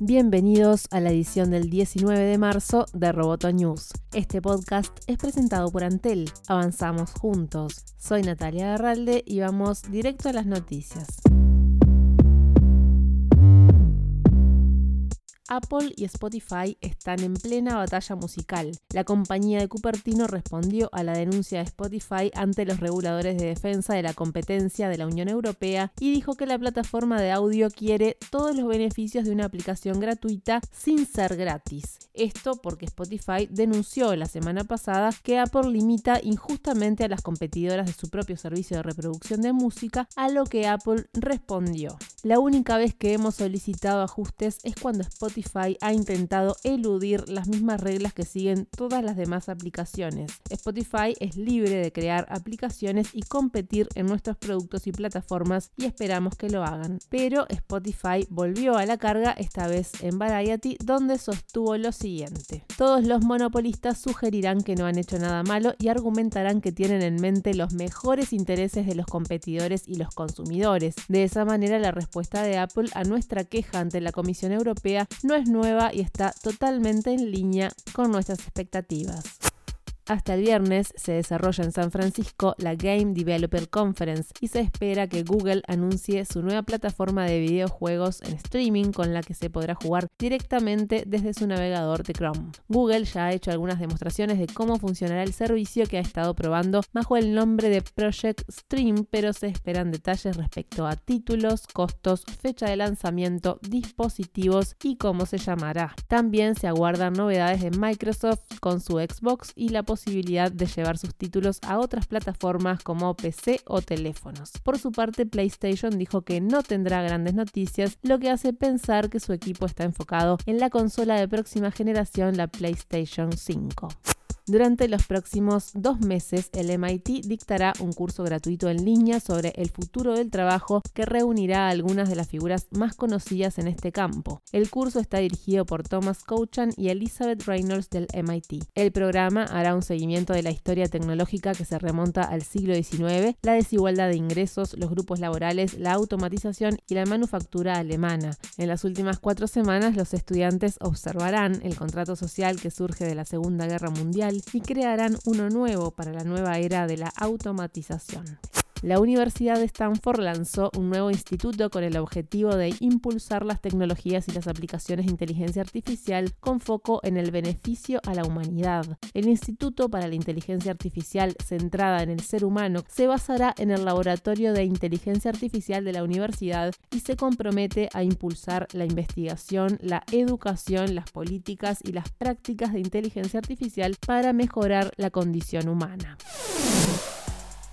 Bienvenidos a la edición del 19 de marzo de Roboto News. Este podcast es presentado por Antel. Avanzamos juntos. Soy Natalia Garralde y vamos directo a las noticias. Apple y Spotify están en plena batalla musical. La compañía de Cupertino respondió a la denuncia de Spotify ante los reguladores de defensa de la competencia de la Unión Europea y dijo que la plataforma de audio quiere todos los beneficios de una aplicación gratuita sin ser gratis. Esto porque Spotify denunció la semana pasada que Apple limita injustamente a las competidoras de su propio servicio de reproducción de música, a lo que Apple respondió. La única vez que hemos solicitado ajustes es cuando Spotify ha intentado eludir las mismas reglas que siguen todas las demás aplicaciones. Spotify es libre de crear aplicaciones y competir en nuestros productos y plataformas y esperamos que lo hagan. Pero Spotify volvió a la carga esta vez en Variety donde sostuvo lo siguiente. Todos los monopolistas sugerirán que no han hecho nada malo y argumentarán que tienen en mente los mejores intereses de los competidores y los consumidores. De esa manera la respuesta de Apple a nuestra queja ante la Comisión Europea no es nueva y está totalmente en línea con nuestras expectativas. Hasta el viernes se desarrolla en San Francisco la Game Developer Conference y se espera que Google anuncie su nueva plataforma de videojuegos en streaming con la que se podrá jugar directamente desde su navegador de Chrome. Google ya ha hecho algunas demostraciones de cómo funcionará el servicio que ha estado probando bajo el nombre de Project Stream, pero se esperan detalles respecto a títulos, costos, fecha de lanzamiento, dispositivos y cómo se llamará. También se aguardan novedades de Microsoft con su Xbox y la posibilidad posibilidad de llevar sus títulos a otras plataformas como PC o teléfonos. Por su parte, PlayStation dijo que no tendrá grandes noticias, lo que hace pensar que su equipo está enfocado en la consola de próxima generación, la PlayStation 5. Durante los próximos dos meses, el MIT dictará un curso gratuito en línea sobre el futuro del trabajo que reunirá a algunas de las figuras más conocidas en este campo. El curso está dirigido por Thomas Couchan y Elizabeth Reynolds del MIT. El programa hará un seguimiento de la historia tecnológica que se remonta al siglo XIX, la desigualdad de ingresos, los grupos laborales, la automatización y la manufactura alemana. En las últimas cuatro semanas, los estudiantes observarán el contrato social que surge de la Segunda Guerra Mundial y crearán uno nuevo para la nueva era de la automatización. La Universidad de Stanford lanzó un nuevo instituto con el objetivo de impulsar las tecnologías y las aplicaciones de inteligencia artificial con foco en el beneficio a la humanidad. El Instituto para la Inteligencia Artificial centrada en el ser humano se basará en el Laboratorio de Inteligencia Artificial de la universidad y se compromete a impulsar la investigación, la educación, las políticas y las prácticas de inteligencia artificial para mejorar la condición humana.